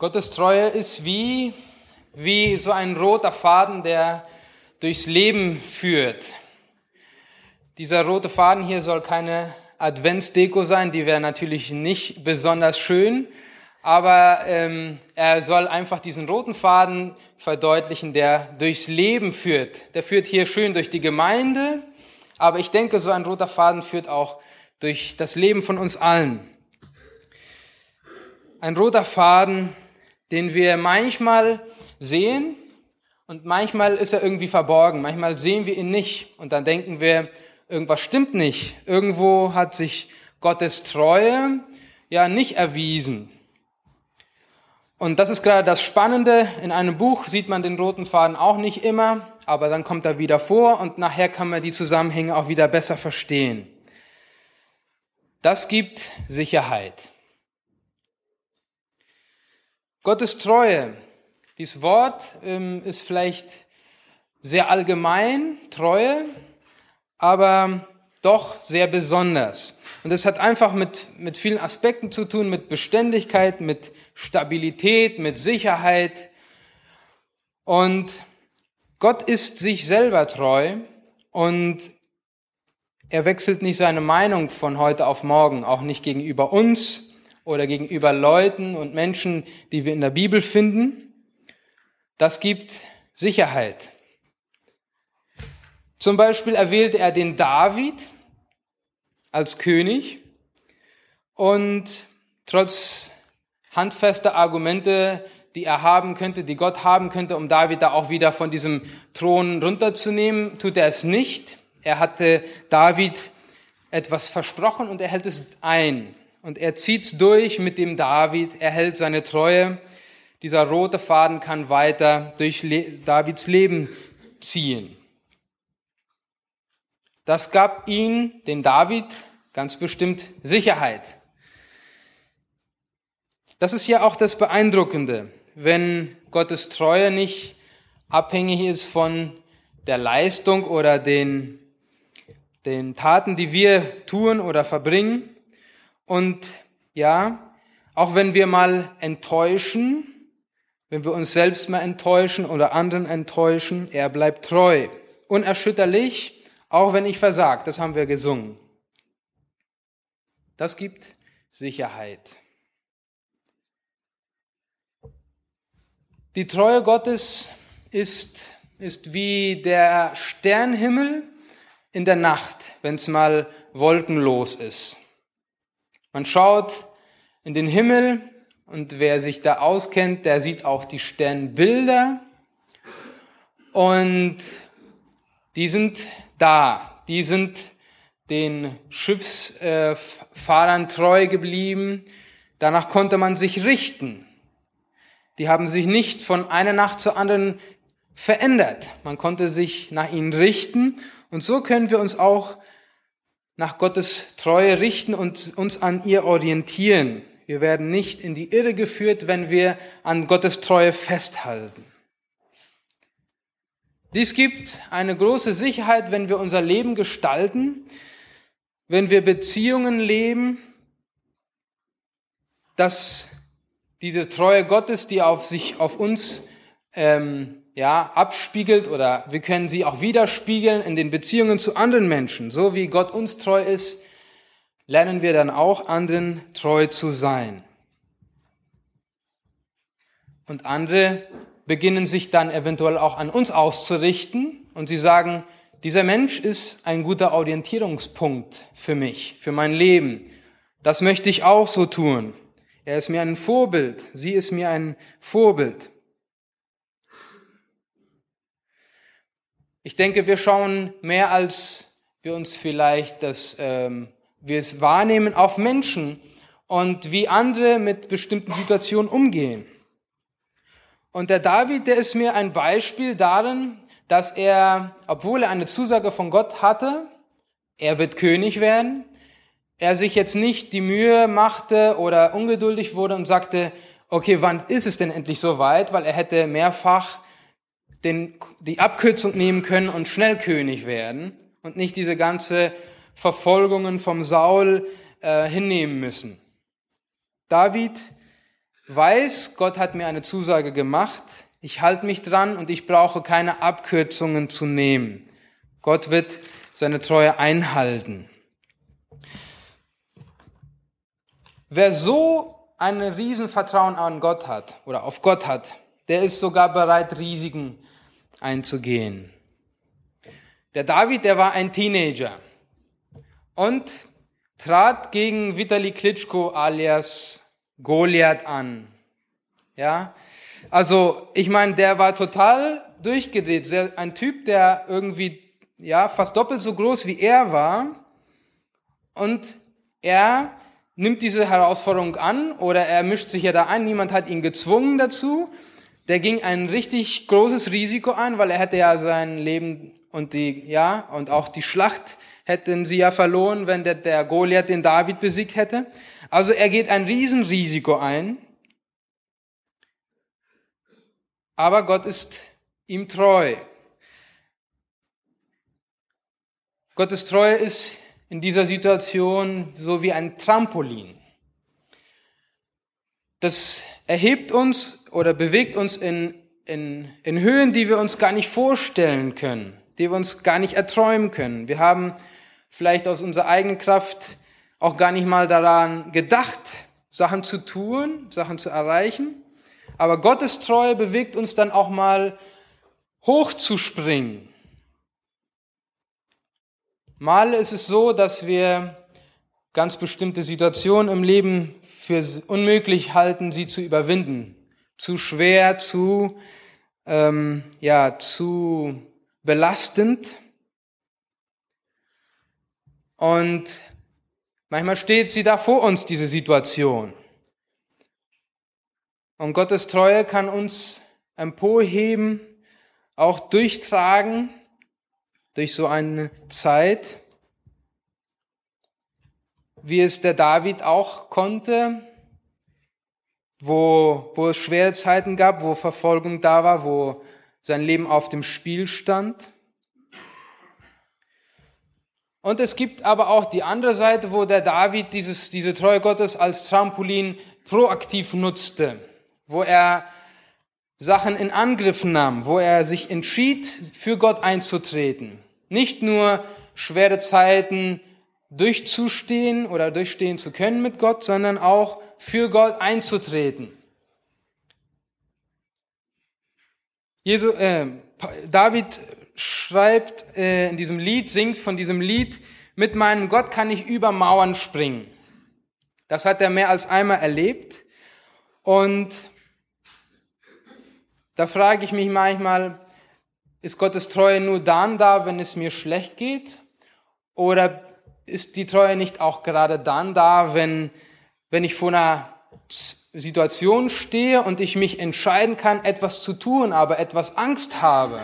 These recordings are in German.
Gottes Treue ist wie, wie so ein roter Faden, der durchs Leben führt. Dieser rote Faden hier soll keine Adventsdeko sein, die wäre natürlich nicht besonders schön, aber ähm, er soll einfach diesen roten Faden verdeutlichen, der durchs Leben führt. Der führt hier schön durch die Gemeinde, aber ich denke, so ein roter Faden führt auch durch das Leben von uns allen. Ein roter Faden, den wir manchmal sehen und manchmal ist er irgendwie verborgen. Manchmal sehen wir ihn nicht und dann denken wir, irgendwas stimmt nicht. Irgendwo hat sich Gottes Treue ja nicht erwiesen. Und das ist gerade das Spannende. In einem Buch sieht man den roten Faden auch nicht immer, aber dann kommt er wieder vor und nachher kann man die Zusammenhänge auch wieder besser verstehen. Das gibt Sicherheit. Gottes Treue. Dieses Wort ähm, ist vielleicht sehr allgemein, Treue, aber doch sehr besonders. Und es hat einfach mit, mit vielen Aspekten zu tun, mit Beständigkeit, mit Stabilität, mit Sicherheit. Und Gott ist sich selber treu und er wechselt nicht seine Meinung von heute auf morgen, auch nicht gegenüber uns, oder gegenüber Leuten und Menschen, die wir in der Bibel finden. Das gibt Sicherheit. Zum Beispiel erwählte er den David als König und trotz handfester Argumente, die er haben könnte, die Gott haben könnte, um David da auch wieder von diesem Thron runterzunehmen, tut er es nicht. Er hatte David etwas versprochen und er hält es ein und er zieht's durch mit dem David, er hält seine Treue. Dieser rote Faden kann weiter durch Davids Leben ziehen. Das gab ihn, den David, ganz bestimmt Sicherheit. Das ist ja auch das Beeindruckende, wenn Gottes Treue nicht abhängig ist von der Leistung oder den, den Taten, die wir tun oder verbringen, und ja, auch wenn wir mal enttäuschen, wenn wir uns selbst mal enttäuschen oder anderen enttäuschen, er bleibt treu, unerschütterlich, auch wenn ich versagt, das haben wir gesungen. Das gibt Sicherheit. Die Treue Gottes ist, ist wie der Sternhimmel in der Nacht, wenn es mal wolkenlos ist. Man schaut in den Himmel und wer sich da auskennt, der sieht auch die Sternbilder und die sind da, die sind den Schiffsfahrern treu geblieben. Danach konnte man sich richten. Die haben sich nicht von einer Nacht zur anderen verändert. Man konnte sich nach ihnen richten. Und so können wir uns auch nach Gottes Treue richten und uns an ihr orientieren. Wir werden nicht in die Irre geführt, wenn wir an Gottes Treue festhalten. Dies gibt eine große Sicherheit, wenn wir unser Leben gestalten, wenn wir Beziehungen leben, dass diese Treue Gottes, die auf sich, auf uns ähm, ja, abspiegelt oder wir können sie auch widerspiegeln in den Beziehungen zu anderen Menschen. So wie Gott uns treu ist, lernen wir dann auch anderen treu zu sein. Und andere beginnen sich dann eventuell auch an uns auszurichten und sie sagen, dieser Mensch ist ein guter Orientierungspunkt für mich, für mein Leben. Das möchte ich auch so tun. Er ist mir ein Vorbild, sie ist mir ein Vorbild. Ich denke, wir schauen mehr als wir uns vielleicht das, ähm, wir es wahrnehmen auf Menschen und wie andere mit bestimmten Situationen umgehen. Und der David, der ist mir ein Beispiel darin, dass er, obwohl er eine Zusage von Gott hatte, er wird König werden, er sich jetzt nicht die Mühe machte oder ungeduldig wurde und sagte, okay, wann ist es denn endlich so weit? Weil er hätte mehrfach den, die Abkürzung nehmen können und schnell König werden und nicht diese ganze Verfolgungen vom Saul äh, hinnehmen müssen. David weiß, Gott hat mir eine Zusage gemacht, ich halte mich dran und ich brauche keine Abkürzungen zu nehmen. Gott wird seine Treue einhalten. Wer so ein Riesenvertrauen an Gott hat oder auf Gott hat, der ist sogar bereit, Risiken einzugehen. Der David, der war ein Teenager und trat gegen Vitali Klitschko alias Goliath an. Ja, also ich meine, der war total durchgedreht. Ein Typ, der irgendwie ja fast doppelt so groß wie er war und er nimmt diese Herausforderung an oder er mischt sich ja da ein. Niemand hat ihn gezwungen dazu. Der ging ein richtig großes Risiko ein, weil er hätte ja sein Leben und die ja und auch die Schlacht hätten sie ja verloren, wenn der, der Goliath den David besiegt hätte. Also er geht ein Riesenrisiko ein. Aber Gott ist ihm treu. Gottes Treue ist in dieser Situation so wie ein Trampolin. Das erhebt uns oder bewegt uns in, in, in Höhen, die wir uns gar nicht vorstellen können, die wir uns gar nicht erträumen können. Wir haben vielleicht aus unserer eigenen Kraft auch gar nicht mal daran gedacht, Sachen zu tun, Sachen zu erreichen. Aber Gottes Treue bewegt uns dann auch mal hochzuspringen. Mal ist es so, dass wir ganz bestimmte Situationen im Leben für unmöglich halten, sie zu überwinden. Zu schwer, zu, ähm, ja, zu belastend. Und manchmal steht sie da vor uns, diese Situation. Und Gottes Treue kann uns emporheben, auch durchtragen durch so eine Zeit, wie es der David auch konnte, wo, wo es schwere Zeiten gab, wo Verfolgung da war, wo sein Leben auf dem Spiel stand. Und es gibt aber auch die andere Seite, wo der David dieses, diese Treue Gottes als Trampolin proaktiv nutzte, wo er Sachen in Angriff nahm, wo er sich entschied, für Gott einzutreten. Nicht nur schwere Zeiten durchzustehen oder durchstehen zu können mit Gott, sondern auch für Gott einzutreten. Jesu, äh, David schreibt äh, in diesem Lied, singt von diesem Lied, mit meinem Gott kann ich über Mauern springen. Das hat er mehr als einmal erlebt. Und da frage ich mich manchmal, ist Gottes Treue nur dann da, wenn es mir schlecht geht? Oder ist die Treue nicht auch gerade dann da, wenn, wenn ich vor einer Situation stehe und ich mich entscheiden kann, etwas zu tun, aber etwas Angst habe?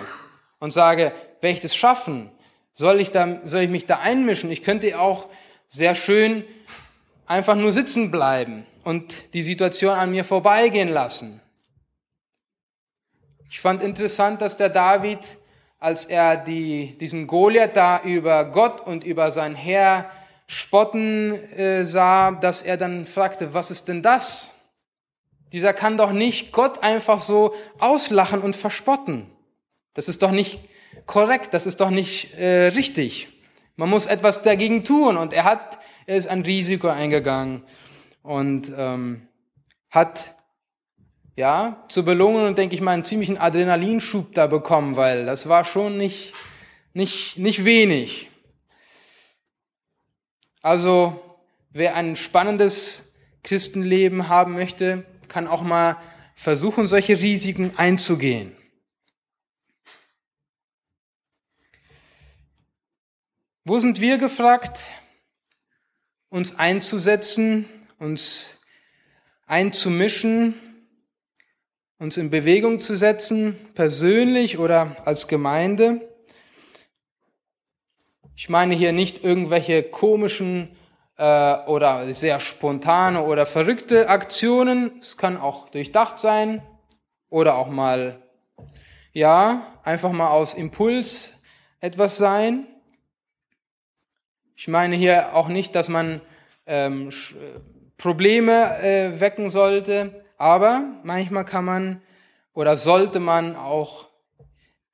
und sage, werde ich das schaffen? Soll ich, da, soll ich mich da einmischen? Ich könnte auch sehr schön einfach nur sitzen bleiben und die Situation an mir vorbeigehen lassen. Ich fand interessant, dass der David, als er die, diesen Goliath da über Gott und über sein Herr spotten äh, sah, dass er dann fragte, was ist denn das? Dieser kann doch nicht Gott einfach so auslachen und verspotten. Das ist doch nicht korrekt, das ist doch nicht äh, richtig. Man muss etwas dagegen tun und er hat, er ist ein Risiko eingegangen und ähm, hat ja zur Belohnung, denke ich mal, einen ziemlichen Adrenalinschub da bekommen, weil das war schon nicht nicht nicht wenig. Also wer ein spannendes Christenleben haben möchte, kann auch mal versuchen, solche Risiken einzugehen. Wo sind wir gefragt, uns einzusetzen, uns einzumischen, uns in Bewegung zu setzen, persönlich oder als Gemeinde? Ich meine hier nicht irgendwelche komischen äh, oder sehr spontane oder verrückte Aktionen. Es kann auch durchdacht sein oder auch mal, ja, einfach mal aus Impuls etwas sein. Ich meine hier auch nicht, dass man ähm, Probleme äh, wecken sollte, aber manchmal kann man oder sollte man auch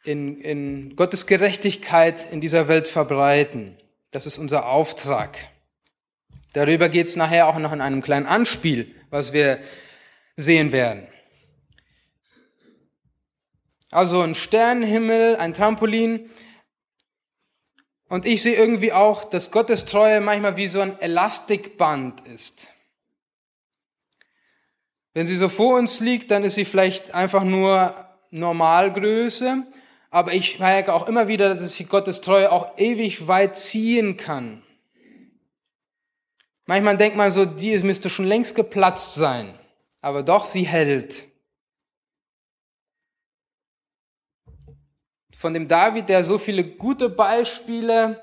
in, in Gottes Gerechtigkeit in dieser Welt verbreiten. Das ist unser Auftrag. Darüber geht es nachher auch noch in einem kleinen Anspiel, was wir sehen werden. Also ein Sternenhimmel, ein Trampolin. Und ich sehe irgendwie auch, dass Gottes Treue manchmal wie so ein Elastikband ist. Wenn sie so vor uns liegt, dann ist sie vielleicht einfach nur Normalgröße, aber ich merke auch immer wieder, dass sie Gottes Treue auch ewig weit ziehen kann. Manchmal denkt man so, die müsste schon längst geplatzt sein, aber doch, sie hält. Von dem David, der so viele gute Beispiele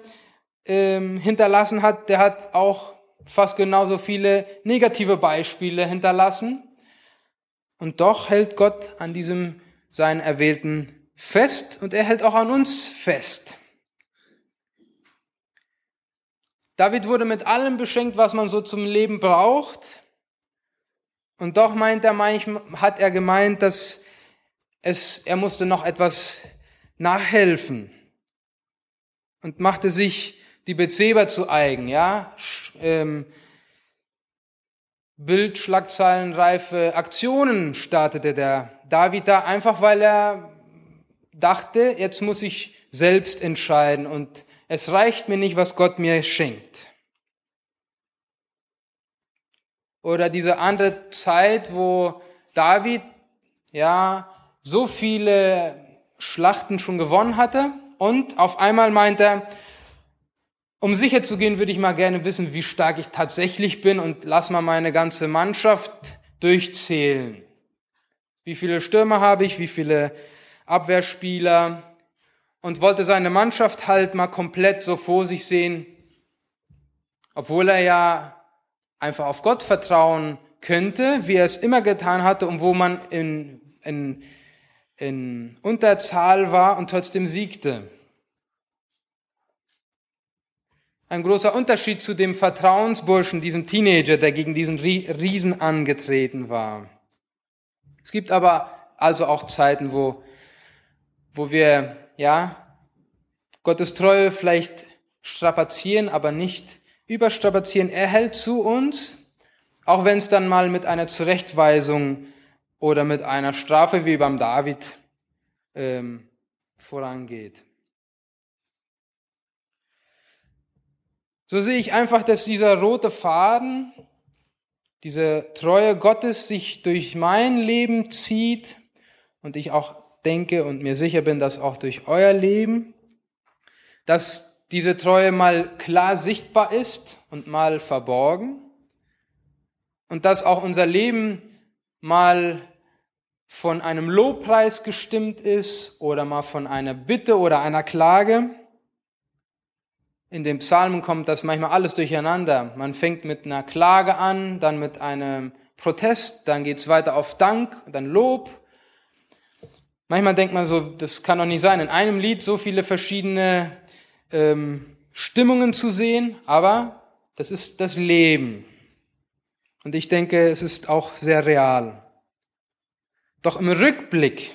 ähm, hinterlassen hat, der hat auch fast genauso viele negative Beispiele hinterlassen. Und doch hält Gott an diesem seinen Erwählten fest und er hält auch an uns fest. David wurde mit allem beschenkt, was man so zum Leben braucht. Und doch meint er hat er gemeint, dass es, er musste noch etwas nachhelfen und machte sich die Bezeber zu eigen, ja, ähm, Bildschlagzeilenreife Aktionen startete der David da, einfach weil er dachte, jetzt muss ich selbst entscheiden und es reicht mir nicht, was Gott mir schenkt. Oder diese andere Zeit, wo David ja so viele Schlachten schon gewonnen hatte und auf einmal meint er, um sicher zu gehen, würde ich mal gerne wissen, wie stark ich tatsächlich bin und lass mal meine ganze Mannschaft durchzählen. Wie viele Stürmer habe ich, wie viele Abwehrspieler und wollte seine Mannschaft halt mal komplett so vor sich sehen, obwohl er ja einfach auf Gott vertrauen könnte, wie er es immer getan hatte und wo man in, in, in Unterzahl war und trotzdem siegte. Ein großer Unterschied zu dem Vertrauensburschen, diesem Teenager, der gegen diesen Riesen angetreten war. Es gibt aber also auch Zeiten, wo, wo wir, ja, Gottes Treue vielleicht strapazieren, aber nicht überstrapazieren. Er hält zu uns, auch wenn es dann mal mit einer Zurechtweisung oder mit einer Strafe wie beim David ähm, vorangeht. So sehe ich einfach, dass dieser rote Faden, diese Treue Gottes sich durch mein Leben zieht und ich auch denke und mir sicher bin, dass auch durch euer Leben, dass diese Treue mal klar sichtbar ist und mal verborgen und dass auch unser Leben mal von einem Lobpreis gestimmt ist oder mal von einer Bitte oder einer Klage in den Psalmen kommt das manchmal alles durcheinander. Man fängt mit einer Klage an, dann mit einem Protest, dann geht's weiter auf Dank, dann Lob. Manchmal denkt man so, das kann doch nicht sein, in einem Lied so viele verschiedene ähm, Stimmungen zu sehen, aber das ist das Leben. Und ich denke, es ist auch sehr real. Doch im Rückblick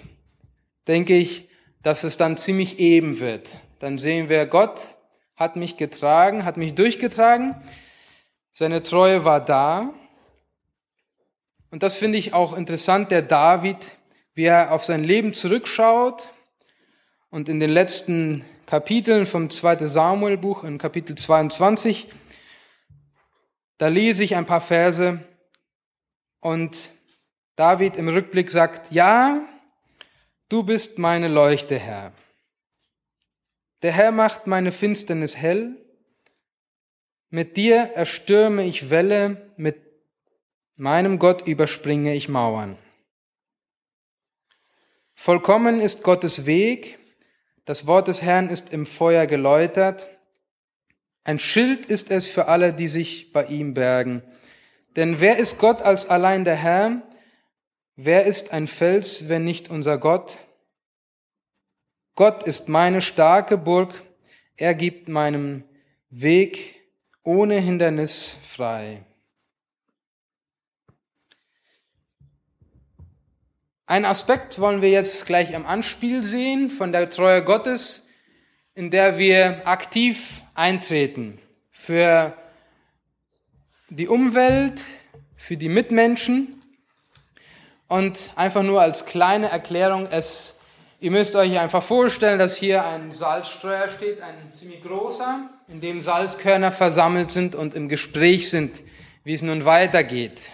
denke ich, dass es dann ziemlich eben wird. Dann sehen wir Gott hat mich getragen, hat mich durchgetragen. Seine Treue war da. Und das finde ich auch interessant, der David, wie er auf sein Leben zurückschaut und in den letzten Kapiteln vom 2. Samuel-Buch, in Kapitel 22, da lese ich ein paar Verse und David im Rückblick sagt, ja, du bist meine Leuchte, Herr. Der Herr macht meine Finsternis hell. Mit dir erstürme ich Welle, mit meinem Gott überspringe ich Mauern. Vollkommen ist Gottes Weg, das Wort des Herrn ist im Feuer geläutert, ein Schild ist es für alle, die sich bei ihm bergen. Denn wer ist Gott als allein der Herr? Wer ist ein Fels, wenn nicht unser Gott? Gott ist meine starke Burg, er gibt meinem Weg ohne Hindernis frei. Einen Aspekt wollen wir jetzt gleich am Anspiel sehen von der Treue Gottes, in der wir aktiv eintreten für die Umwelt, für die Mitmenschen. Und einfach nur als kleine Erklärung, es, ihr müsst euch einfach vorstellen, dass hier ein Salzstreuer steht, ein ziemlich großer, in dem Salzkörner versammelt sind und im Gespräch sind, wie es nun weitergeht.